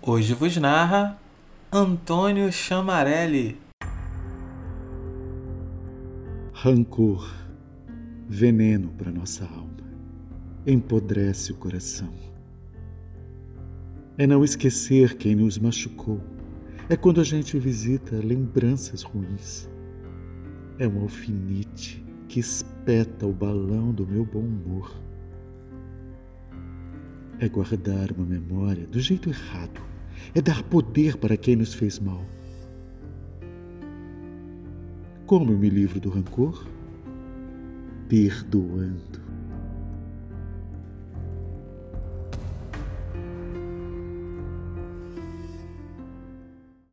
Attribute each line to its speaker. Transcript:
Speaker 1: Hoje vos narra Antônio Chamarelli.
Speaker 2: Rancor, veneno para nossa alma, empodrece o coração. É não esquecer quem nos machucou. É quando a gente visita lembranças ruins. É um alfinete que espeta o balão do meu bom humor. É guardar uma memória do jeito errado. É dar poder para quem nos fez mal. Como eu me livro do rancor? Perdoando.